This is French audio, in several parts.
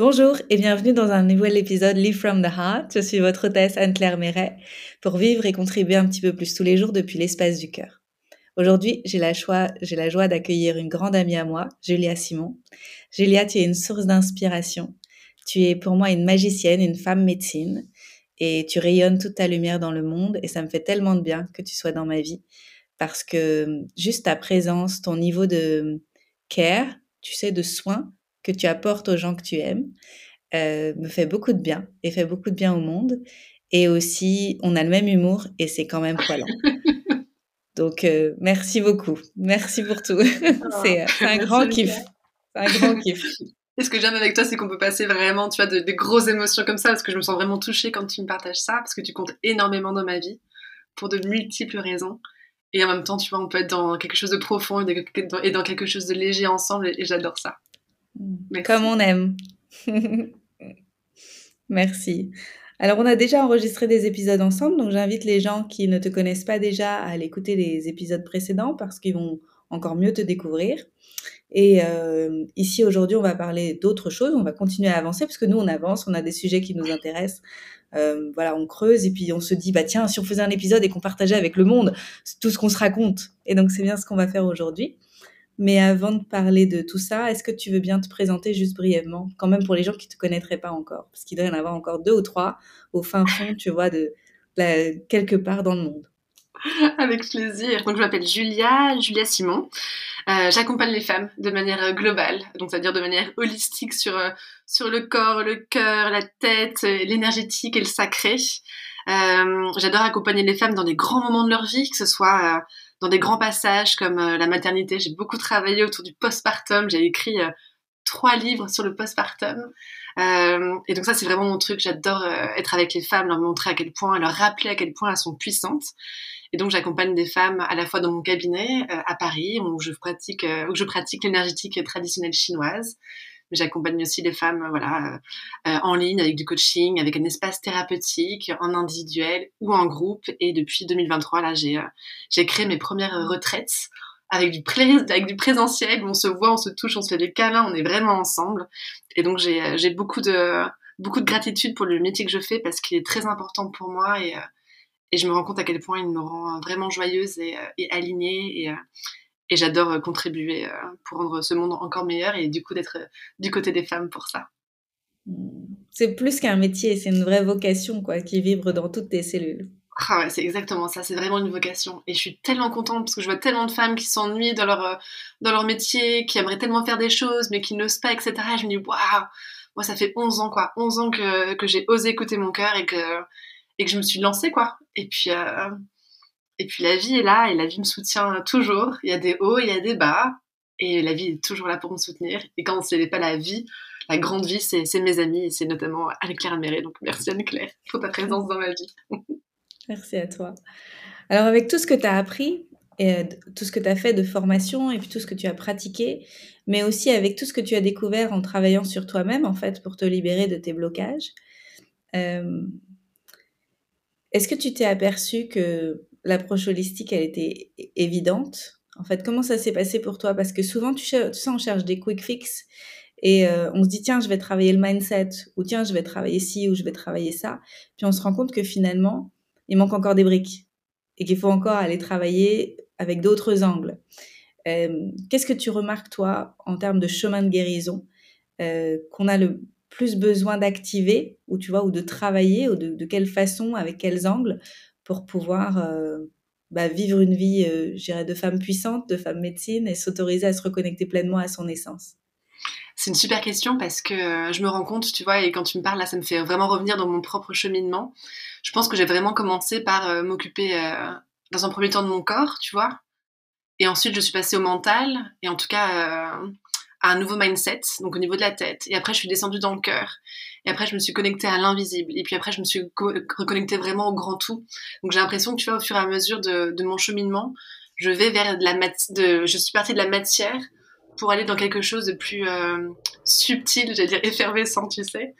Bonjour et bienvenue dans un nouvel épisode Live from the Heart. Je suis votre hôtesse Anne-Claire Méret pour vivre et contribuer un petit peu plus tous les jours depuis l'espace du cœur. Aujourd'hui, j'ai la, la joie d'accueillir une grande amie à moi, Julia Simon. Julia, tu es une source d'inspiration. Tu es pour moi une magicienne, une femme médecine et tu rayonnes toute ta lumière dans le monde et ça me fait tellement de bien que tu sois dans ma vie parce que juste ta présence, ton niveau de care, tu sais, de soins, que tu apportes aux gens que tu aimes euh, me fait beaucoup de bien et fait beaucoup de bien au monde. Et aussi, on a le même humour et c'est quand même poilant. Donc, euh, merci beaucoup. Merci pour tout. Oh, c'est un grand kiff. C'est un grand kiff. Et ce que j'aime avec toi, c'est qu'on peut passer vraiment, tu vois, de, de, grosses émotions comme ça, parce que je me sens vraiment touchée quand tu me partages ça, parce que tu comptes énormément dans ma vie, pour de multiples raisons. Et en même temps, tu vois, on peut être dans quelque chose de profond et dans quelque chose de léger ensemble, et, et j'adore ça. Comme on aime. Merci. Alors, on a déjà enregistré des épisodes ensemble, donc j'invite les gens qui ne te connaissent pas déjà à aller écouter les épisodes précédents parce qu'ils vont encore mieux te découvrir. Et euh, ici, aujourd'hui, on va parler d'autres choses, on va continuer à avancer parce que nous, on avance, on a des sujets qui nous intéressent. Euh, voilà, on creuse et puis on se dit, bah tiens, si on faisait un épisode et qu'on partageait avec le monde tout ce qu'on se raconte. Et donc, c'est bien ce qu'on va faire aujourd'hui. Mais avant de parler de tout ça, est-ce que tu veux bien te présenter juste brièvement, quand même pour les gens qui ne te connaîtraient pas encore? Parce qu'il doit y en avoir encore deux ou trois au fin fond, tu vois, de, quelque part dans le monde. Avec plaisir. Donc, je m'appelle Julia, Julia Simon. Euh, J'accompagne les femmes de manière globale, donc c'est-à-dire de manière holistique sur, euh, sur le corps, le cœur, la tête, l'énergétique et le sacré. Euh, J'adore accompagner les femmes dans des grands moments de leur vie, que ce soit euh, dans des grands passages comme euh, la maternité. J'ai beaucoup travaillé autour du postpartum. J'ai écrit euh, trois livres sur le postpartum. Euh, et donc ça, c'est vraiment mon truc. J'adore être avec les femmes, leur montrer à quel point, leur rappeler à quel point elles sont puissantes. Et donc j'accompagne des femmes à la fois dans mon cabinet à Paris où je pratique où je pratique l'énergétique traditionnelle chinoise, J'accompagne aussi les femmes voilà, euh, en ligne avec du coaching, avec un espace thérapeutique, en individuel ou en groupe. Et depuis 2023, là, j'ai, euh, j'ai créé mes premières retraites avec du, avec du présentiel où on se voit, on se touche, on se fait des câlins, on est vraiment ensemble. Et donc, j'ai, euh, j'ai beaucoup de, beaucoup de gratitude pour le métier que je fais parce qu'il est très important pour moi et, et je me rends compte à quel point il me rend vraiment joyeuse et, alignée et j'adore euh, contribuer euh, pour rendre ce monde encore meilleur et du coup d'être euh, du côté des femmes pour ça. C'est plus qu'un métier, c'est une vraie vocation quoi, qui vibre dans toutes tes cellules. Ah ouais, c'est exactement ça, c'est vraiment une vocation. Et je suis tellement contente parce que je vois tellement de femmes qui s'ennuient dans leur, dans leur métier, qui aimeraient tellement faire des choses mais qui n'osent pas, etc. Et je me dis, waouh, moi ça fait 11 ans quoi, 11 ans que, que j'ai osé écouter mon cœur et que, et que je me suis lancée quoi. Et puis, et puis la vie est là et la vie me soutient toujours. Il y a des hauts, il y a des bas. Et la vie est toujours là pour me soutenir. Et quand ce n'est pas la vie, la grande vie, c'est mes amis c'est notamment Anne-Claire Méré. Donc merci Anne-Claire pour ta présence dans ma vie. merci à toi. Alors avec tout ce que tu as appris, et euh, tout ce que tu as fait de formation et puis tout ce que tu as pratiqué, mais aussi avec tout ce que tu as découvert en travaillant sur toi-même, en fait, pour te libérer de tes blocages. Euh, est-ce que tu t'es aperçu que l'approche holistique, elle était évidente. En fait, comment ça s'est passé pour toi? Parce que souvent, tu, sais, on cherche des quick fix et euh, on se dit, tiens, je vais travailler le mindset, ou tiens, je vais travailler ci, ou je vais travailler ça. Puis on se rend compte que finalement, il manque encore des briques et qu'il faut encore aller travailler avec d'autres angles. Euh, Qu'est-ce que tu remarques, toi, en termes de chemin de guérison, euh, qu'on a le plus besoin d'activer, ou tu vois, ou de travailler, ou de, de quelle façon, avec quels angles, pour pouvoir euh, bah, vivre une vie, euh, de femme puissante, de femme médecine et s'autoriser à se reconnecter pleinement à son essence C'est une super question parce que euh, je me rends compte, tu vois, et quand tu me parles là, ça me fait vraiment revenir dans mon propre cheminement. Je pense que j'ai vraiment commencé par m'occuper dans un premier temps de mon corps, tu vois. Et ensuite, je suis passée au mental, et en tout cas à un nouveau mindset, donc au niveau de la tête. Et après, je suis descendue dans le cœur. Et après, je me suis connectée à l'invisible. Et puis après, je me suis reconnectée vraiment au grand tout. Donc j'ai l'impression que tu vois, au fur et à mesure de, mon cheminement, je vais vers de la je suis partie de la matière pour aller dans quelque chose de plus euh, subtil, j'allais dire effervescent, tu sais.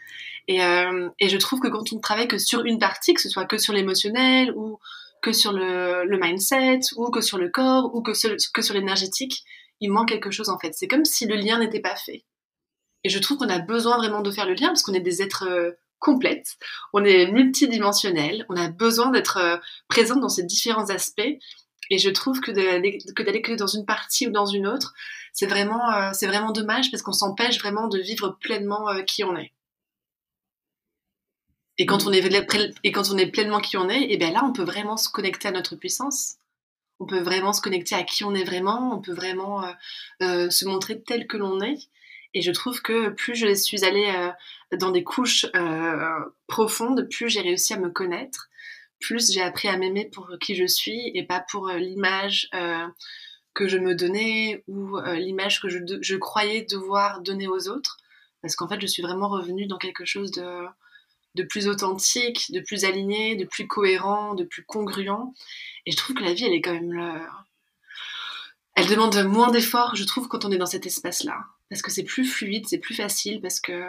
Et, euh, et je trouve que quand on ne travaille que sur une partie, que ce soit que sur l'émotionnel ou que sur le, le, mindset ou que sur le corps ou que sur, que sur l'énergétique, il manque quelque chose en fait. C'est comme si le lien n'était pas fait. Et je trouve qu'on a besoin vraiment de faire le lien parce qu'on est des êtres complètes, on est multidimensionnels, on a besoin d'être présent dans ces différents aspects. Et je trouve que d'aller que, dans une partie ou dans une autre, c'est vraiment, c'est vraiment dommage parce qu'on s'empêche vraiment de vivre pleinement qui on est. Et quand, on est, et quand on est pleinement qui on est, et bien là, on peut vraiment se connecter à notre puissance. On peut vraiment se connecter à qui on est vraiment. On peut vraiment euh, euh, se montrer tel que l'on est. Et je trouve que plus je suis allée euh, dans des couches profondes, plus j'ai réussi à me connaître, plus j'ai appris à m'aimer pour qui je suis et pas pour l'image que je me donnais ou l'image que je, je, croyais devoir donner aux autres. Parce qu'en fait, je suis vraiment revenue dans quelque chose de, de plus authentique, de plus aligné, de plus cohérent, de plus congruent. Et je trouve que la vie, elle est quand même. Elle demande moins d'efforts, je trouve, quand on est dans cet espace-là. Parce que c'est plus fluide, c'est plus facile, parce que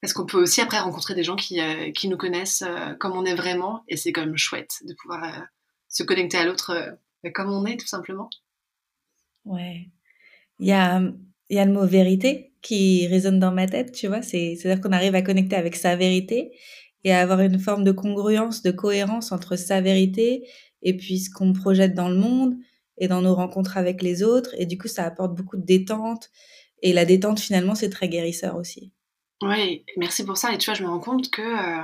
parce qu'on peut aussi après rencontrer des gens qui, euh, qui nous connaissent euh, comme on est vraiment, et c'est quand même chouette de pouvoir euh, se connecter à l'autre comme on est, tout simplement. Ouais. Il y a, y a le mot vérité qui résonne dans ma tête, tu vois. C'est, c'est-à-dire qu'on arrive à connecter avec sa vérité et à avoir une forme de congruence, de cohérence entre sa vérité et puis ce qu'on projette dans le monde et dans nos rencontres avec les autres. Et du coup, ça apporte beaucoup de détente. Et la détente, finalement, c'est très guérisseur aussi. Oui, merci pour ça. Et tu vois, je me rends compte que euh,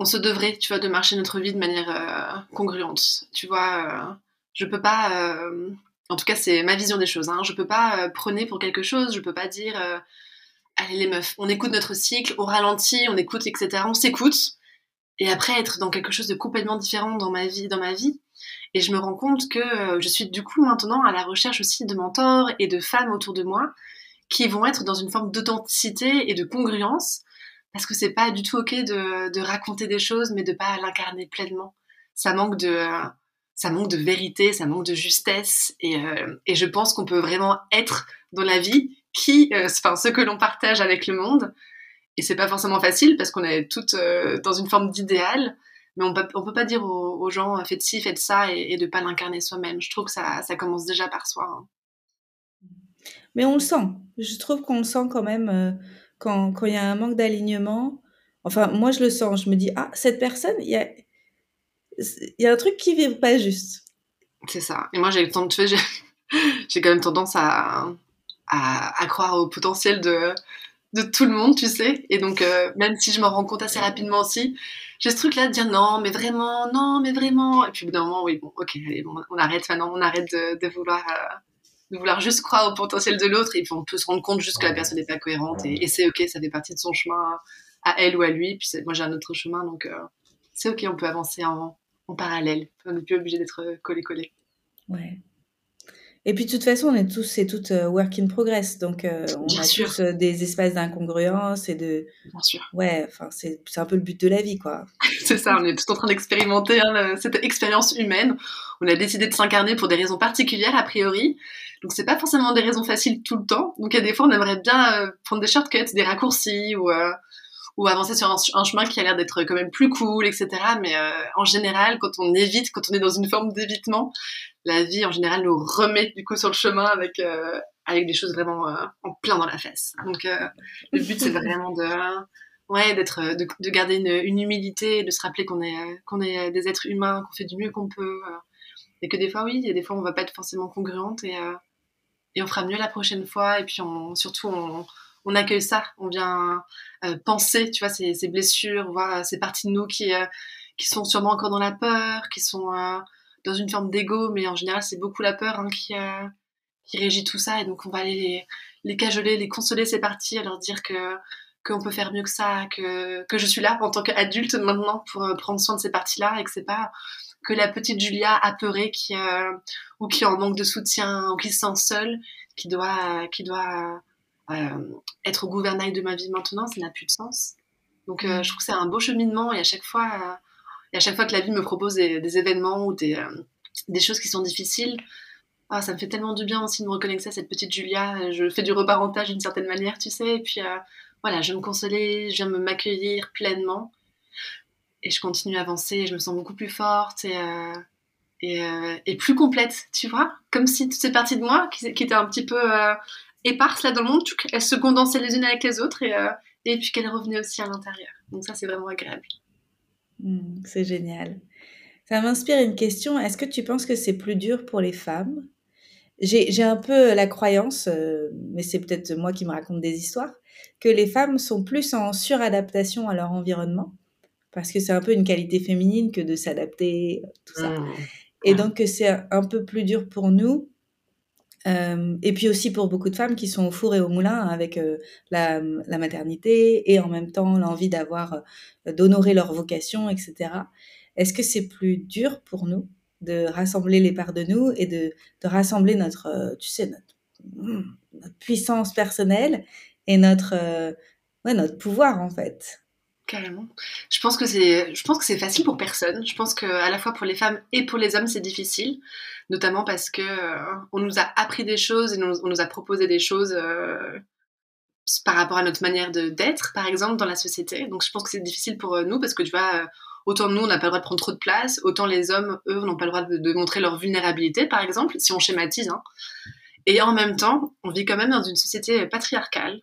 on se devrait, tu vois, de marcher notre vie de manière euh, congruente. Tu vois, euh, je peux pas en tout cas, c'est ma vision des choses. Hein. Je peux pas euh, prôner pour quelque chose, je peux pas dire euh, allez les meufs, on écoute notre cycle, on ralentit, on écoute, etc. On s'écoute et après être dans quelque chose de complètement différent dans ma vie, dans ma vie. Et je me rends compte que euh, je suis du coup maintenant à la recherche aussi de mentors et de femmes autour de moi qui vont être dans une forme d'authenticité et de congruence parce que c'est pas du tout ok de, de raconter des choses mais de pas l'incarner pleinement. Ça manque de ça manque de vérité, ça manque de justesse. Et, euh, et je pense qu'on peut vraiment être dans la vie qui, euh, enfin, ce que l'on partage avec le monde. Et c'est pas forcément facile parce qu'on est toutes euh, dans une forme d'idéal. Mais on peut, on peut pas dire aux, gens faites ci, faites ça et, et de pas l'incarner soi-même. Je trouve que ça, ça commence déjà par soi. Hein. Mais on le sent. Je trouve qu'on le sent quand même quand il y a un manque d'alignement. Enfin, moi, je le sens. Je me dis, ah, cette personne, il y a, il y a un truc qui vibre pas juste. C'est ça. Et moi, j'ai quand même tendance à, à, croire au potentiel de, de tout le monde, tu sais. Et donc, euh, même si je me rends compte assez rapidement aussi, j'ai ce truc-là de dire non, mais vraiment, non, mais vraiment. Et puis, au bout d'un moment, oui, bon, ok, allez, on arrête maintenant, on arrête de, vouloir. Euh, de vouloir juste croire au potentiel de l'autre et puis on peut se rendre compte juste que la personne n'est pas cohérente et, c'est ok, ça fait partie de son chemin à elle ou à lui. Puis moi j'ai un autre chemin donc euh, c'est ok, on peut avancer en, en parallèle. On n'est plus obligé d'être euh, collé-collé. Ouais. Et puis de toute façon, on est tous c'est tout euh, work in progress, donc euh, on a tous des espaces d'incongruence et de. Bien sûr. Ouais, enfin c'est un peu le but de la vie, quoi. c'est ça, on est tout en train d'expérimenter hein, cette expérience humaine. On a décidé de s'incarner pour des raisons particulières a priori, donc c'est pas forcément des raisons faciles tout le temps. Donc il y a des fois on aimerait bien prendre des shortcuts, des raccourcis ou ou avancer sur un, chemin qui a l'air d'être quand même plus cool, etc. Mais euh, en général, quand on évite, quand on est dans une forme d'évitement, la vie en général nous remet du coup sur le chemin avec euh, avec des choses vraiment euh, en plein dans la face. Donc le but c'est vraiment de ouais d'être de, de, garder une, une, humilité, de se rappeler qu'on est qu'on est des êtres humains, qu'on fait du mieux qu'on peut et que des fois oui, a des fois on va pas être forcément congruente et et on fera mieux la prochaine fois et puis on, surtout on on accueille ça, on vient euh, penser, tu vois, ces, blessures, voir euh, ces parties de nous qui, euh, qui sont sûrement encore dans la peur, qui sont dans une forme d'ego, mais en général, c'est beaucoup la peur hein, qui, qui régit tout ça. Et donc, on va aller les, les cajoler, les consoler, ces parties, à leur dire que qu'on peut faire mieux que ça, que, que je suis là en tant qu'adulte maintenant pour prendre soin de ces parties-là et que c'est pas que la petite Julia apeurée qui ou qui en manque de soutien ou qui se sent seule qui doit qui doit euh, être au gouvernail de ma vie maintenant, ça n'a plus de sens. Donc euh, je trouve que c'est un beau cheminement et à chaque fois, euh, et à chaque fois que la vie me propose des, événements ou des, des, choses qui sont difficiles, ah, ça me fait tellement du bien aussi de me reconnecter à cette petite Julia. Je fais du reparentage d'une certaine manière, tu sais, et puis voilà, je vais me consoler, je viens me m'accueillir pleinement et je continue à avancer. je me sens beaucoup plus forte et, et, et, plus complète, tu vois, comme si toutes ces parties de moi qui, qui étaient un petit peu éparses là dans le monde, elles se condensaient les unes avec les autres et, euh, et puis qu'elles revenaient aussi à l'intérieur. Donc ça, c'est vraiment agréable. Mmh, c'est génial. Ça m'inspire une question. Est-ce que tu penses que c'est plus dur pour les femmes? J'ai un peu la croyance, euh, mais c'est peut-être moi qui me raconte des histoires, que les femmes sont plus en suradaptation à leur environnement, parce que c'est un peu une qualité féminine que de s'adapter, tout ça. Mmh. Et donc que c'est un peu plus dur pour nous euh, et puis aussi pour beaucoup de femmes qui sont au four et au moulin avec euh, la, maternité et en même temps l'envie d'avoir, euh, d'honorer leur vocation, etc. Est-ce que c'est plus dur pour nous de rassembler les parts de nous et de, rassembler notre, tu sais, notre, notre, puissance personnelle et notre, ouais, notre pouvoir en fait? Carrément. Je pense que c'est, je pense que c'est facile pour personne. Je pense que à la fois pour les femmes et pour les hommes, c'est difficile, notamment parce que euh, on nous a appris des choses et on nous a proposé des choses euh, par rapport à notre manière de d'être, par exemple, dans la société. Donc je pense que c'est difficile pour euh, nous parce que tu vois, autant nous on n'a pas le droit de prendre trop de place, autant les hommes, eux, n'ont pas le droit de, montrer leur vulnérabilité, par exemple, si on schématise. Hein. Et en même temps, on vit quand même dans une société patriarcale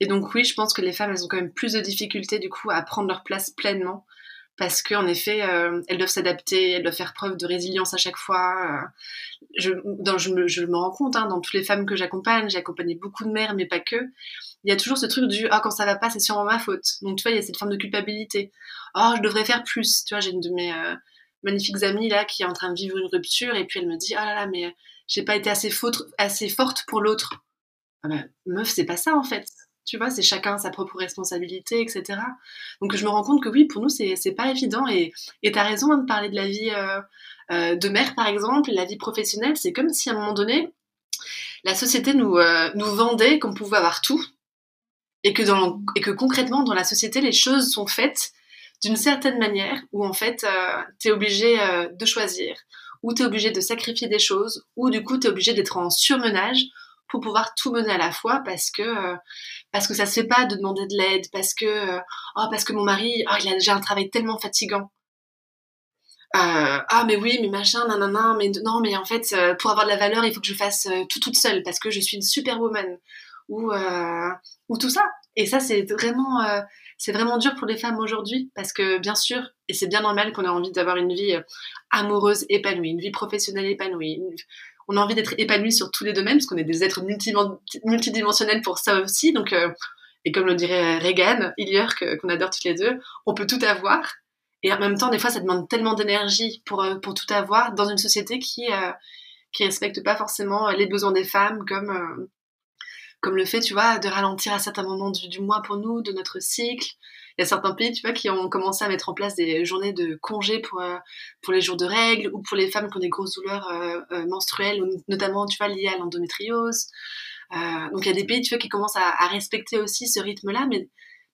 et donc oui, je pense que les femmes, elles ont quand même plus de difficultés du coup à prendre leur place pleinement parce qu'en effet, euh, elles doivent s'adapter, elles doivent faire preuve de résilience à chaque fois. Euh, je, me, rends compte, hein, dans toutes les femmes que j'accompagne, j'ai accompagné beaucoup de mères, mais pas que. Il y a toujours ce truc du ah quand ça va pas, c'est sûrement ma faute. Donc tu vois, il y a cette forme de culpabilité. Oh, je devrais faire plus. Tu vois, j'ai une de mes euh, magnifiques amies là qui est en train de vivre une rupture et puis elle me dit ah là là mais j'ai pas été assez, assez forte pour l'autre. Ah ben, meuf, c'est pas ça en fait tu vois, c'est chacun sa propre responsabilité, etc. Donc je me rends compte que oui, pour nous, c'est pas évident. Et tu as raison hein, de parler de la vie euh, euh, de mère, par exemple, la vie professionnelle. C'est comme si à un moment donné, la société nous, euh, vendait qu'on pouvait avoir tout. Et que, dans, et que concrètement, dans la société, les choses sont faites d'une certaine manière où en fait, tu es obligé de choisir, ou tu es obligé de sacrifier des choses, ou du coup, tu es obligé d'être en surmenage pour pouvoir tout mener à la fois parce que euh, parce que ça se fait pas de demander de l'aide parce que euh, oh, parce que mon mari oh, il a déjà un travail tellement fatigant. Euh, ah mais oui mais machin nanana mais non mais en fait pour avoir de la valeur il faut que je fasse tout toute seule parce que je suis une superwoman. Ou ou tout ça. Et ça c'est vraiment c'est vraiment dur pour les femmes aujourd'hui parce que bien sûr et c'est bien normal qu'on ait envie d'avoir une vie amoureuse épanouie une vie professionnelle épanouie on a envie d'être épanoui sur tous les domaines, parce qu'on est des êtres multidimensionnels pour ça aussi. Donc, euh, et comme le dirait Reagan, que qu'on adore toutes les deux, on peut tout avoir. Et en même temps, des fois, ça demande tellement d'énergie pour, euh, pour tout avoir dans une société qui euh, qui respecte pas forcément les besoins des femmes, comme comme le fait, tu vois, de ralentir à certains moments du mois pour nous, de notre cycle, il y a certains pays, tu vois, qui ont commencé à mettre en place des journées de congés pour, euh, pour les jours de règles ou pour les femmes qui ont des grosses douleurs euh, euh, menstruelles, notamment, tu vois, liées à l'endométriose. donc il y a des pays, tu vois, qui commencent à, respecter aussi ce rythme-là, mais,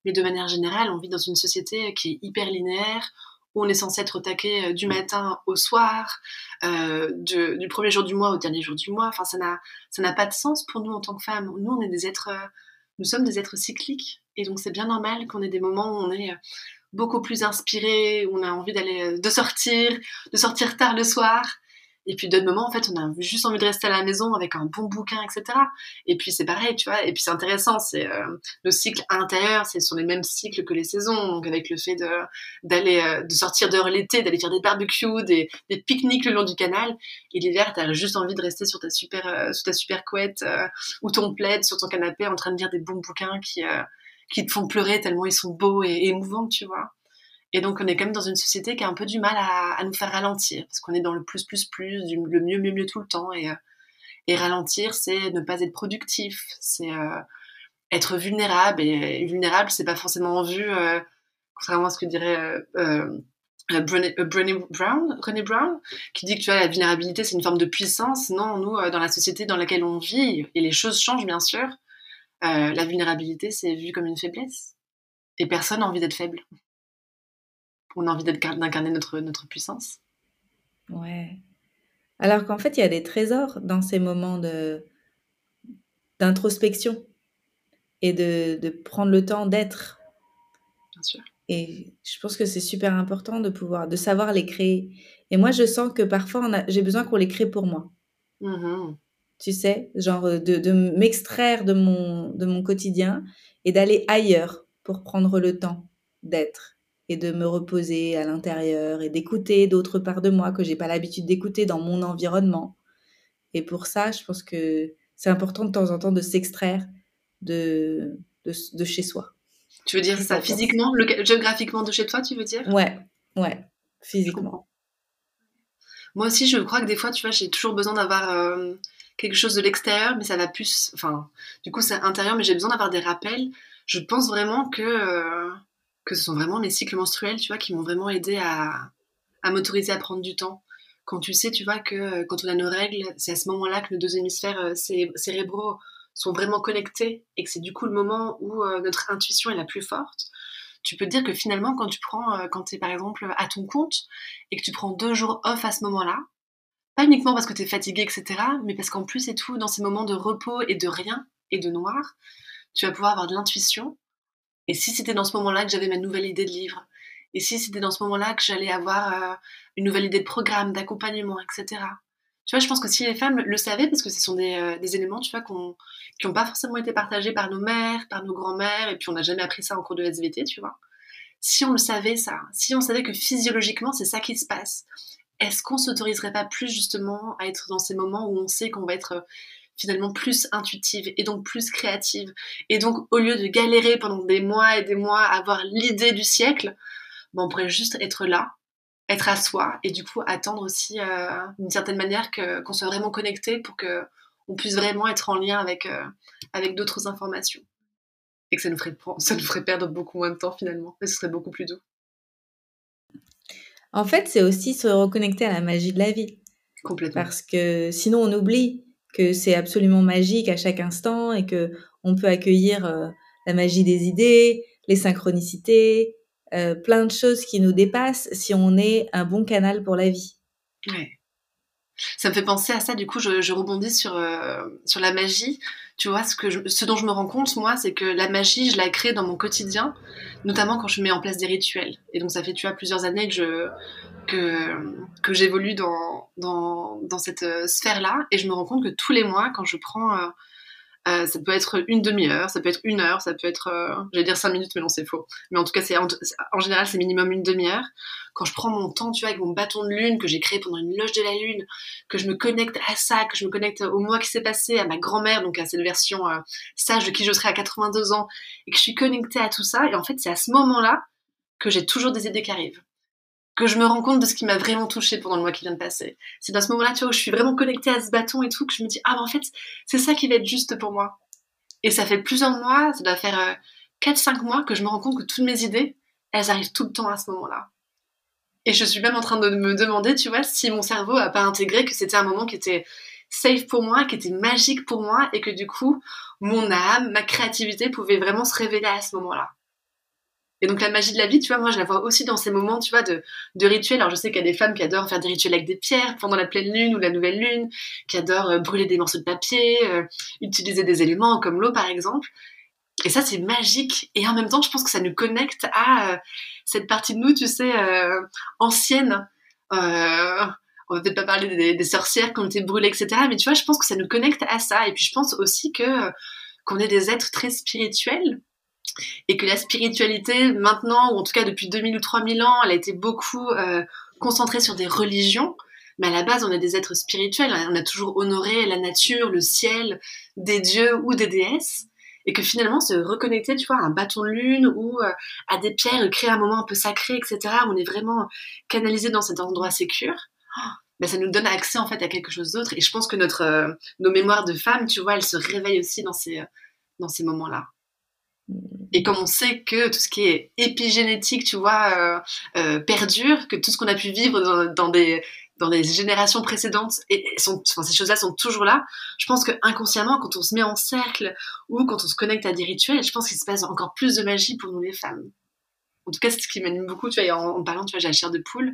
mais de manière générale, on vit dans une société qui est hyper linéaire, où on est censé être au taquet du matin au soir, du premier jour du mois au dernier jour du mois. Enfin, ça n'a, ça n'a pas de sens pour nous en tant que femmes. Nous, on est des êtres, nous sommes des êtres cycliques. Et donc c'est bien normal qu'on ait des moments où on est euh, beaucoup plus inspiré, où on a envie d'aller euh, de sortir, de sortir tard le soir. Et puis d'autres moments, en fait, on a juste envie de rester à la maison avec un bon bouquin, etc. Et puis c'est pareil, tu vois. Et puis c'est intéressant, c'est euh, nos cycles intérieurs, ce sont les mêmes cycles que les saisons. Donc avec le fait de d'aller de sortir dehors l'été, d'aller faire des barbecues, des, des pique-niques le long du canal. Et l'hiver, t'as juste envie de rester sur ta super sur ta super couette ou ton plaid sur ton canapé en train de lire des bons bouquins qui qui te font pleurer tellement ils sont beaux et, émouvants, tu vois. Et donc, on est quand même dans une société qui a un peu du mal à, nous faire ralentir, parce qu'on est dans le plus, plus, plus, le mieux, mieux, mieux tout le temps. Et, euh, et ralentir, c'est ne pas être productif, c'est euh, être vulnérable. Et, vulnérable, c'est pas forcément vu, euh, contrairement à ce que dirait Brené, Brown, René Brown, qui dit que tu vois, la vulnérabilité, c'est une forme de puissance. Non, nous, dans la société dans laquelle on vit, et les choses changent, bien sûr, euh, la vulnérabilité, c'est vu comme une faiblesse. Et personne n'a envie d'être faible. On a envie d'incarner notre, notre puissance. Ouais. Alors qu'en fait, il y a des trésors dans ces moments de d'introspection et de, de, prendre le temps d'être. Bien sûr. Et je pense que c'est super important de pouvoir, de savoir les créer. Et moi, je sens que parfois, j'ai besoin qu'on les crée pour moi. Mmh tu sais, genre de, de m'extraire de mon, de mon quotidien et d'aller ailleurs pour prendre le temps d'être et de me reposer à l'intérieur et d'écouter d'autres parts de moi que j'ai pas l'habitude d'écouter dans mon environnement. Et pour ça, je pense que c'est important de temps en temps de s'extraire de, de, chez soi. Tu veux dire ça physiquement, géographiquement de chez toi, tu veux dire? Ouais, ouais, physiquement. Moi aussi, je crois que des fois, tu vois, j'ai toujours besoin d'avoir euh, quelque chose de l'extérieur, mais ça va plus. Enfin, du coup, c'est intérieur, mais j'ai besoin d'avoir des rappels. Je pense vraiment que, euh, que ce sont vraiment mes cycles menstruels, tu vois, qui m'ont vraiment aidé à, à m'autoriser à prendre du temps. Quand tu sais, tu vois, que euh, quand on a nos règles, c'est à ce moment-là que nos deux hémisphères cérébraux sont vraiment connectés et que c'est du coup le moment où notre intuition est la plus forte tu peux te dire que finalement, quand tu prends, quand tu es par exemple à ton compte et que tu prends deux jours off à ce moment-là, pas uniquement parce que tu es fatigué, etc., mais parce qu'en plus et tout, dans ces moments de repos et de rien et de noir, tu vas pouvoir avoir de l'intuition. Et si c'était dans ce moment-là que j'avais ma nouvelle idée de livre, et si c'était dans ce moment-là que j'allais avoir euh, une nouvelle idée de programme, d'accompagnement, etc. Tu vois, je pense que si les femmes le savaient, parce que ce sont des, euh, éléments, tu vois, qui n'ont pas forcément été partagés par nos mères, par nos grands-mères, et puis on n'a jamais appris ça en cours de SVT, tu vois. Si on le savait, ça, si on savait que physiologiquement, c'est ça qui se passe, est-ce qu'on s'autoriserait pas plus justement à être dans ces moments où on sait qu'on va être euh, finalement plus intuitive et donc plus créative et donc au lieu de galérer pendant des mois et des mois à avoir l'idée du siècle, ben, on pourrait juste être là, être à soi et du coup attendre aussi euh, d'une certaine manière qu'on soit vraiment connecté pour que on puisse vraiment être en lien avec, euh, avec d'autres informations et que ça nous, ferait, ça nous ferait perdre beaucoup moins de temps finalement et ce serait beaucoup plus doux. En fait, c'est aussi se reconnecter à la magie de la vie. Complètement. Parce que sinon, on oublie que c'est absolument magique à chaque instant et que on peut accueillir euh, la magie des idées, les synchronicités, euh, plein de choses qui nous dépassent si on est un bon canal pour la vie. Ouais. Ça me fait penser à ça, du coup, je, rebondis sur, euh, sur la magie. Tu vois, ce, que ce dont je me rends compte, moi, c'est que la magie, je la crée dans mon quotidien, notamment quand je mets en place des rituels. Et donc, ça fait, tu vois, plusieurs années que je que, que j'évolue dans, dans, dans cette euh, sphère-là. Et je me rends compte que tous les mois, quand je prends euh, ça peut être une demi-heure, ça peut être une heure, ça peut être, euh, j'allais dire cinq minutes, mais non, c'est faux. Mais en tout cas, c'est en, général, c'est minimum une demi-heure. Quand je prends mon temps, tu vois, avec mon bâton de lune que j'ai créé pendant une loge de la lune, que je me connecte à ça, que je me connecte au mois qui s'est passé, à ma grand-mère, donc à cette version euh, sage de qui je serai à 82 ans, et que je suis connectée à tout ça. Et en fait, c'est à ce moment-là que j'ai toujours des idées qui arrivent que je me rends compte de ce qui m'a vraiment touchée pendant le mois qui vient de passer. C'est dans ce moment-là, tu vois, où je suis vraiment connectée à ce bâton et tout, que je me dis, ah, ben en fait, c'est ça qui va être juste pour moi. Et ça fait plusieurs mois, ça doit faire euh, 4-5 mois que je me rends compte que toutes mes idées, elles arrivent tout le temps à ce moment-là. Et je suis même en train de me demander, tu vois, si mon cerveau a pas intégré que c'était un moment qui était safe pour moi, qui était magique pour moi, et que du coup, mon âme, ma créativité pouvait vraiment se révéler à ce moment-là. Et donc la magie de la vie, tu vois, moi je la vois aussi dans ces moments, tu vois, de, rituels. Alors je sais qu'il y a des femmes qui adorent faire des rituels avec des pierres pendant la pleine lune ou la nouvelle lune, qui adorent euh, brûler des morceaux de papier, euh, utiliser des éléments comme l'eau par exemple. Et ça c'est magique. Et en même temps, je pense que ça nous connecte à euh, cette partie de nous, tu sais, ancienne. on va peut-être pas parler des, des, sorcières qui ont été brûlées, etc. Mais tu vois, je pense que ça nous connecte à ça. Et puis je pense aussi que qu'on est des êtres très spirituels et que la spiritualité maintenant, ou en tout cas depuis 2000 ou 3000 ans, elle a été beaucoup euh, concentrée sur des religions, mais à la base on est des êtres spirituels, on a toujours honoré la nature, le ciel, des dieux ou des déesses, et que finalement se reconnecter, tu vois, à un bâton de lune ou euh, à des pierres, créer un moment un peu sacré, etc., on est vraiment canalisé dans cet endroit sécure. Ben, ça nous donne accès en fait à quelque chose d'autre et je pense que notre euh, nos mémoires de femmes tu vois elles se réveillent aussi dans ces dans ces moments là et comme on sait que tout ce qui est épigénétique, tu vois, euh, euh, perdure, que tout ce qu'on a pu vivre dans, des dans les générations précédentes, et, sont, ces choses-là sont toujours là. Je pense que inconsciemment, quand on se met en cercle ou quand on se connecte à des rituels, je pense qu'il se passe encore plus de magie pour nous les femmes. En tout cas, c'est ce qui m'anime beaucoup. Tu vois, en, parlant, tu vois, j'ai la chair de poule.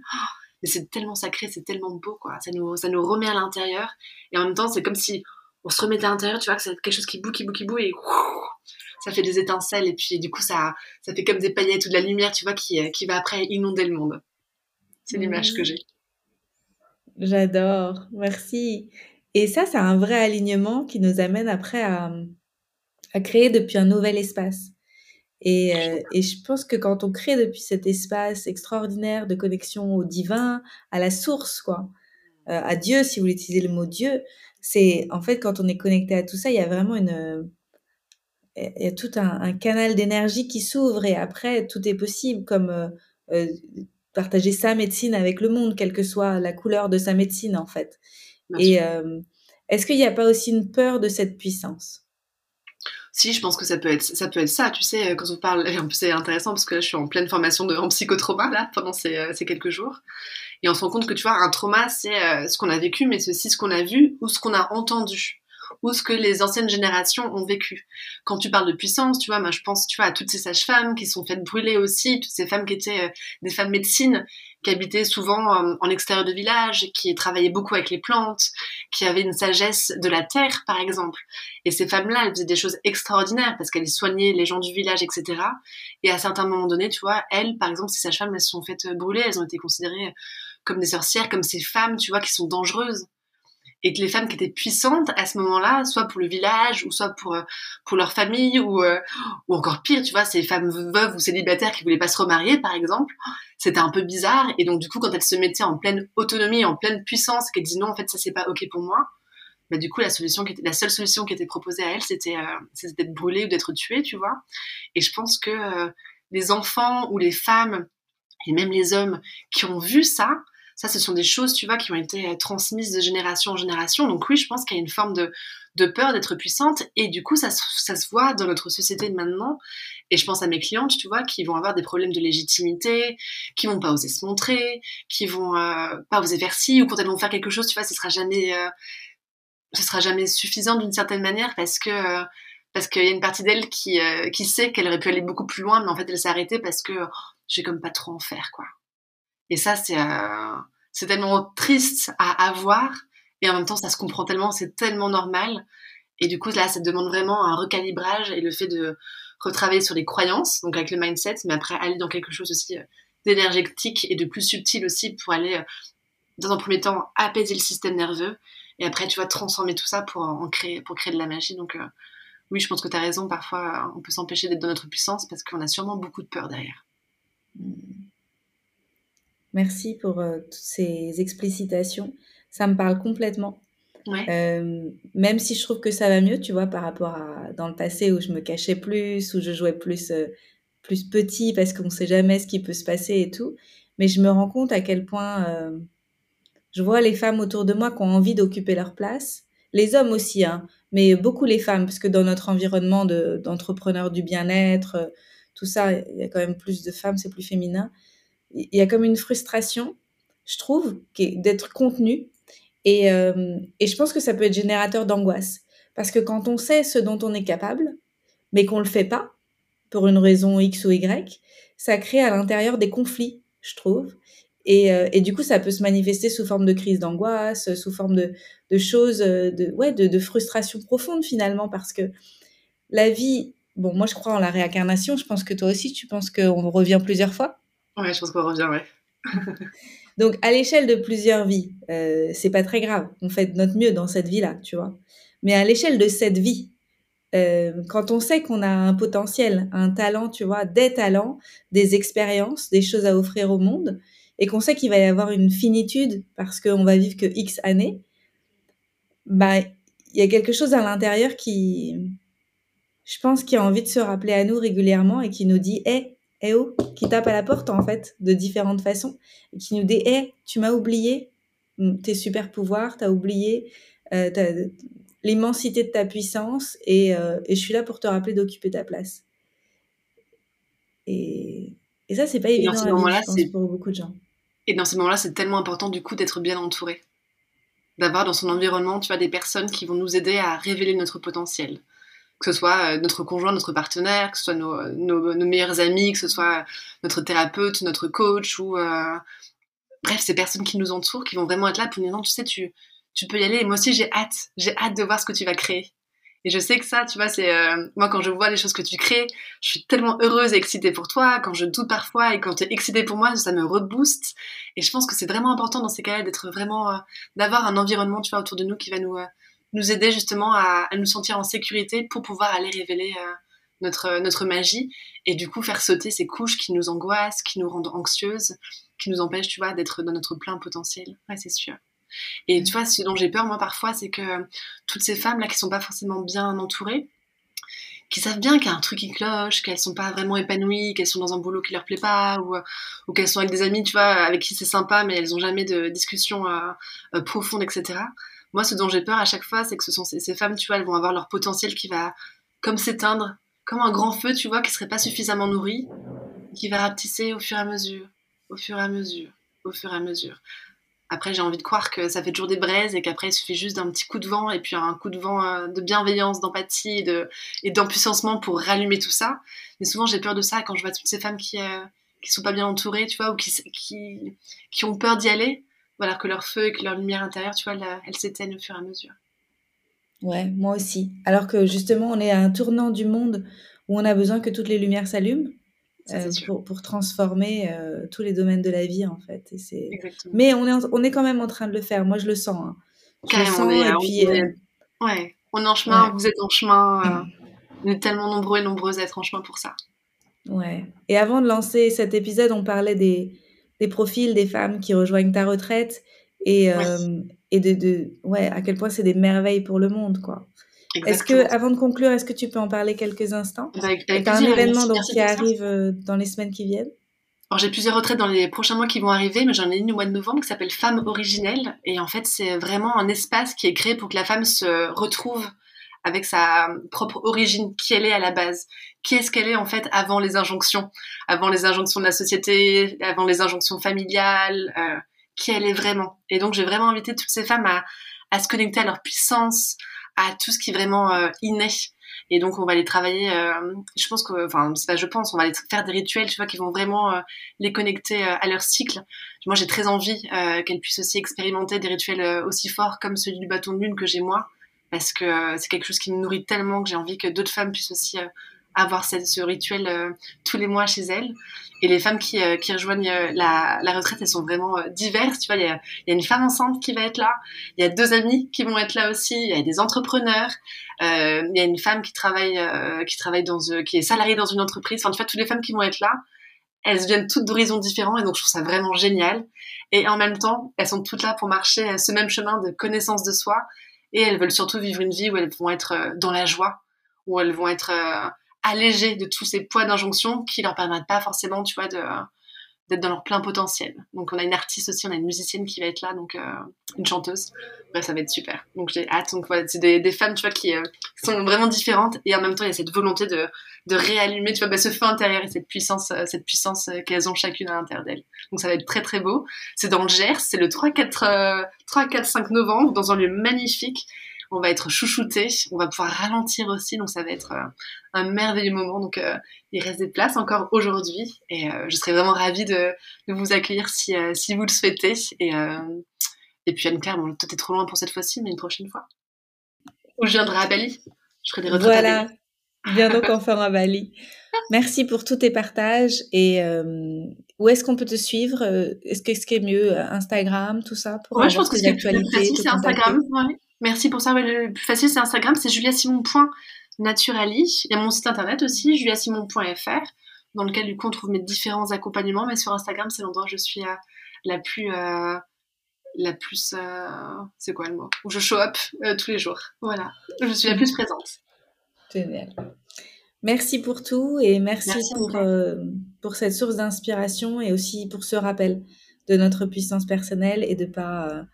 mais c'est tellement sacré, c'est tellement beau, quoi. Ça nous, ça nous remet à l'intérieur. Et en même temps, c'est comme si on se remettait à l'intérieur, tu vois, que c'est quelque chose qui boue, qui boue, qui boue, et ça fait des étincelles et puis du coup ça, ça fait comme des paillettes ou de la lumière, tu vois, qui, qui va après inonder le monde. C'est l'image que j'ai. J'adore, merci. Et ça, c'est un vrai alignement qui nous amène après à, à créer depuis un nouvel espace. Et, euh, et, je pense que quand on crée depuis cet espace extraordinaire de connexion au divin, à la source, quoi, euh, à Dieu, si vous utilisez le mot Dieu, c'est en fait quand on est connecté à tout ça, il y a vraiment une, il y a tout un, un canal d'énergie qui s'ouvre et après tout est possible, comme euh, euh partager sa médecine avec le monde, quelle que soit la couleur de sa médecine en fait. et est-ce qu'il n'y a pas aussi une peur de cette puissance? Si, je pense que ça peut être ça, peut être ça tu sais, quand on parle, en plus c'est intéressant parce que là je suis en pleine formation de, en psychotrauma là, pendant ces, euh, ces, quelques jours, et on se rend compte que tu vois, un trauma c'est euh, ce qu'on a vécu, mais c'est aussi ce qu'on a vu ou ce qu'on a entendu ou ce que les anciennes générations ont vécu. Quand tu parles de puissance, tu vois, moi je pense, tu vois, à toutes ces sages-femmes qui sont faites brûler aussi, toutes ces femmes qui étaient euh, des femmes médecine, qui habitaient souvent euh, en extérieur de village, qui travaillaient beaucoup avec les plantes, qui avaient une sagesse de la terre, par exemple. Et ces femmes-là, elles faisaient des choses extraordinaires parce qu'elles soignaient les gens du village, etc. Et à certains moments donnés, tu vois, elles, par exemple, ces sages-femmes, elles se sont faites brûler, elles ont été considérées comme des sorcières, comme ces femmes, tu vois, qui sont dangereuses et que les femmes qui étaient puissantes à ce moment-là, soit pour le village, ou soit pour euh, pour leur famille, ou euh, ou encore pire, tu vois, ces femmes veuves ou célibataires qui voulaient pas se remarier, par exemple, c'était un peu bizarre. Et donc du coup, quand elles se mettaient en pleine autonomie, en pleine puissance, qu'elles disaient non, en fait, ça c'est pas ok pour moi. Bah, du coup, la solution qui était, la seule solution qui était proposée à elles, c'était euh, d'être brûlée ou d'être tuée, tu vois. Et je pense que les enfants ou les femmes et même les hommes qui ont vu ça, ça, ce sont des choses, tu vois, qui ont été euh, transmises de génération en génération. Donc oui, je pense qu'il y a une forme de, de peur d'être puissante. Et du coup, ça, ça, se voit dans notre société maintenant. Et je pense à mes clientes, tu vois, qui vont avoir des problèmes de légitimité, qui vont pas oser se montrer, qui vont euh, pas oser faire ci, ou quand elles vont faire quelque chose, tu vois, ce sera jamais, euh, ce sera jamais suffisant d'une certaine manière parce que parce qu'il y a une partie d'elle qui, qui sait qu'elle aurait pu aller beaucoup plus loin, mais en fait, elle s'est arrêtée parce que oh, j'ai comme pas trop en faire, quoi. Et ça, c'est euh, c'est tellement triste à avoir. Et en même temps, ça se comprend tellement, c'est tellement normal. Et du coup, là, ça demande vraiment un recalibrage et le fait de retravailler sur les croyances, donc avec le mindset, mais après aller dans quelque chose aussi euh, d'énergétique et de plus subtil aussi pour aller, euh, dans un premier temps, apaiser le système nerveux. Et après, tu vas transformer tout ça pour, créer, pour créer de la magie. Donc, oui, je pense que tu as raison. Parfois, on peut s'empêcher d'être dans notre puissance parce qu'on a sûrement beaucoup de peur derrière. Mmh. Merci pour euh, toutes ces explicitations. Ça me parle complètement. Euh, même si je trouve que ça va mieux, tu vois, par rapport à dans le passé où je me cachais plus, où je jouais plus, euh, plus petit parce qu'on ne sait jamais ce qui peut se passer et tout. Mais je me rends compte à quel point je vois les femmes autour de moi qui ont envie d'occuper leur place. Les hommes aussi, hein, mais beaucoup les femmes, parce que dans notre environnement d'entrepreneurs du bien-être, tout ça, il y a quand même plus de femmes, c'est plus féminin il y a comme une frustration, je trouve, d'être contenu. Et, euh, et, je pense que ça peut être générateur d'angoisse. Parce que quand on sait ce dont on est capable, mais qu'on ne le fait pas, pour une raison X ou Y, ça crée à l'intérieur des conflits, je trouve. Et, euh, et, du coup, ça peut se manifester sous forme de crise d'angoisse, sous forme de, de choses, euh, de, ouais, de, de, frustration profonde finalement, parce que la vie, bon, moi je crois en la réincarnation, je pense que toi aussi, tu penses qu'on revient plusieurs fois. Ouais, je pense qu'on revient, ouais. Donc, à l'échelle de plusieurs vies, euh, c'est pas très grave. On fait de notre mieux dans cette vie-là, tu vois. Mais à l'échelle de cette vie, euh, quand on sait qu'on a un potentiel, un talent, tu vois, des talents, des expériences, des choses à offrir au monde, et qu'on sait qu'il va y avoir une finitude parce qu'on va vivre que X années, bah, il y a quelque chose à l'intérieur qui, je pense, qui a envie de se rappeler à nous régulièrement et qui nous dit, hé, eh oh, qui tape à la porte en fait, de différentes façons, et qui nous dit Eh, tu m'as oublié tes super pouvoirs, t'as oublié euh, l'immensité de ta puissance, euh, et, je suis là pour te rappeler d'occuper ta place. Et, ça, c'est pas évident à pour beaucoup de gens. Et dans ces moments-là, c'est tellement important du coup d'être bien entouré, d'avoir dans son environnement, tu vois, des personnes qui vont nous aider à révéler notre potentiel que ce soit euh, notre conjoint, notre partenaire, que ce soit nos, nos, meilleurs amis, que ce soit notre thérapeute, notre coach ou euh, bref ces personnes qui nous entourent, qui vont vraiment être là pour nous dire non tu sais tu tu peux y aller et moi aussi j'ai hâte, j'ai hâte de voir ce que tu vas créer. Et je sais que ça, tu vois, c'est euh, moi quand je vois les choses que tu crées, je suis tellement heureuse et excitée pour toi. Quand je doute parfois et quand tu es excitée pour moi, ça me rebooste. Et je pense que c'est vraiment important dans ces cas-là d'être vraiment, euh, d'avoir un environnement, tu vois, autour de nous qui va nous euh, nous aider justement à, à, nous sentir en sécurité pour pouvoir aller révéler notre notre magie et du coup faire sauter ces couches qui nous angoissent, qui nous rendent anxieuses, qui nous empêchent, tu vois, d'être dans notre plein potentiel. Ouais, c'est sûr. Et tu vois, ce dont j'ai peur, moi, parfois, c'est que toutes ces femmes-là qui sont pas forcément bien entourées, qui savent bien qu'il y a un truc qui cloche, qu'elles sont pas vraiment épanouies, qu'elles sont dans un boulot qui leur plaît pas, ou, ou qu'elles sont avec des amis, tu vois, avec qui c'est sympa, mais elles ont jamais de discussion euh, euh, profonde, etc. Moi, ce dont j'ai peur à chaque fois, c'est que ce sont ces, femmes, tu vois, elles vont avoir leur potentiel qui va comme s'éteindre, comme un grand feu, tu vois, qui serait pas suffisamment nourri, qui va rapetisser au fur et à mesure, au fur et à mesure, au fur et à mesure. Après, j'ai envie de croire que ça fait toujours des braises et qu'après, il suffit juste d'un petit coup de vent et puis un coup de vent euh, de bienveillance, d'empathie et d'empuissancement pour rallumer tout ça. Mais souvent, j'ai peur de ça quand je vois toutes ces femmes qui, euh, qui sont pas bien entourées, tu vois, ou qui ont peur d'y aller, alors que leur feu et que leur lumière intérieure, tu vois, elles, elles s'éteignent au fur et à mesure. Ouais, moi aussi. Alors que justement, on est à un tournant du monde où on a besoin que toutes les lumières s'allument. Euh, pour, pour, transformer euh, tous les domaines de la vie en fait. Et. Mais on est, on est quand même en train de le faire. Moi, je le sens. Hein. Je le sens, on est, et puis, on est... Euh, ouais, on est en chemin. Ouais. Vous êtes en chemin. on est tellement nombreux et nombreuses à être en chemin pour ça. Ouais. Et avant de lancer cet épisode, on parlait des, des profils des femmes qui rejoignent ta retraite et, oui. et de, de, ouais, à quel point c'est des merveilles pour le monde, quoi. Est-ce que, avant de conclure, est-ce que tu peux en parler quelques instants? Avec, avec un événement donc, qui arrive euh, dans les semaines qui viennent alors j'ai plusieurs retraites dans les prochains mois qui vont arriver, mais j'en ai une au mois de novembre qui s'appelle Femme originelle. Et en fait, c'est vraiment un espace qui est créé pour que la femme se retrouve avec sa propre origine, qui elle est à la base. Qui est-ce qu'elle est en fait avant les injonctions, avant les injonctions de la société, avant les injonctions familiales, euh, qui elle est vraiment? Et donc j'ai vraiment invité toutes ces femmes à, à se connecter à leur puissance, à tout ce qui est vraiment euh, inné. Et donc on va les travailler. Euh, je pense que, enfin, c'est pas je pense, on va les faire des rituels, tu vois, qui vont vraiment euh, les connecter euh, à leur cycle. Moi, j'ai très envie euh, qu'elles puissent aussi expérimenter des rituels aussi forts comme celui du bâton de lune que j'ai moi, parce que c'est quelque chose qui me nourrit tellement que j'ai envie que d'autres femmes puissent aussi avoir ce, rituel euh, tous les mois chez elles. Et les femmes qui, euh, rejoignent euh, la, retraite, elles sont vraiment diverses. Tu vois, il y a, y a, une femme enceinte qui va être là. Il y a deux amis qui vont être là aussi. Il y a des entrepreneurs. il y a une femme qui travaille, qui travaille dans, qui est salariée dans une entreprise. Enfin, tu vois, toutes les femmes qui vont être là, elles viennent toutes d'horizons différents. Et donc, je trouve ça vraiment génial. Et en même temps, elles sont toutes là pour marcher ce même chemin de connaissance de soi. Et elles veulent surtout vivre une vie où elles vont être dans la joie, où elles vont être allégées de tous ces poids d'injonction qui leur permettent pas forcément, tu vois, de d'être dans leur plein potentiel. Donc on a une artiste aussi, on a une musicienne qui va être là, donc euh, une chanteuse. Bref, ça va être super. Donc j'ai hâte. Donc voilà, c'est des, femmes, tu vois, qui euh, sont vraiment différentes et en même temps il y a cette volonté de, de réallumer, tu vois, bah, ce feu intérieur et cette puissance, euh, cette puissance qu'elles ont chacune à l'intérieur d'elles. Donc ça va être très très beau. C'est dans le Gers, c'est le 3, 4, 3, 4, 5 novembre dans un lieu magnifique on va être chouchouté, on va pouvoir ralentir aussi, donc ça va être euh, un merveilleux moment. Donc euh, il reste des places encore aujourd'hui et euh, je serais vraiment ravie de, de vous accueillir si, si vous le souhaitez. Et, et puis Anne-Claire, bon, toi t'es trop loin pour cette fois-ci, mais une prochaine fois. Ou je viendrai à Bali. Je ferai des voilà. Viens donc enfin à Bali. Merci pour tous tes partages. Et euh, où est-ce qu'on peut te suivre Est-ce que ce qui est mieux Instagram, tout ça pour Ouais, je pense que c'est Instagram. Ouais. Merci pour ça. Le plus facile, c'est Instagram, c'est juliasimon.naturali. Il y a mon site internet aussi, juliasimon.fr, dans lequel du coup on trouve mes différents accompagnements. Mais sur Instagram, c'est l'endroit où je suis euh, la plus, euh, la plus, euh, c'est quoi le mot? Où je show up tous les jours. Voilà, je suis la plus présente. Génial. Merci pour tout et merci, merci pour, pour cette source d'inspiration et aussi pour ce rappel de notre puissance personnelle et de pas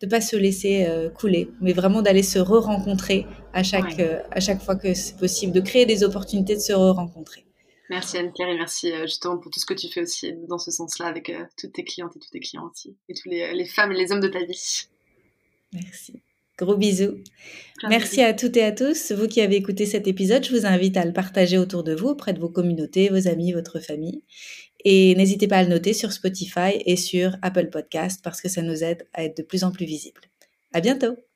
de pas se laisser euh, couler, mais vraiment d'aller se re-rencontrer à chaque, ouais. euh, à chaque fois que c'est possible, de créer des opportunités de se re-rencontrer. Merci Anne-Claire et merci euh, justement pour tout ce que tu fais aussi dans ce sens-là avec toutes tes clientes et tous tes clients aussi, et tous les, les femmes et les hommes de ta vie. Merci. Gros bisous. Plein Merci bisous. à toutes et à tous. Vous qui avez écouté cet épisode, je vous invite à le partager autour de vous, auprès de vos communautés, vos amis, votre famille. Et n'hésitez pas à le noter sur Spotify et sur Apple Podcast parce que ça nous aide à être de plus en plus visibles. À bientôt!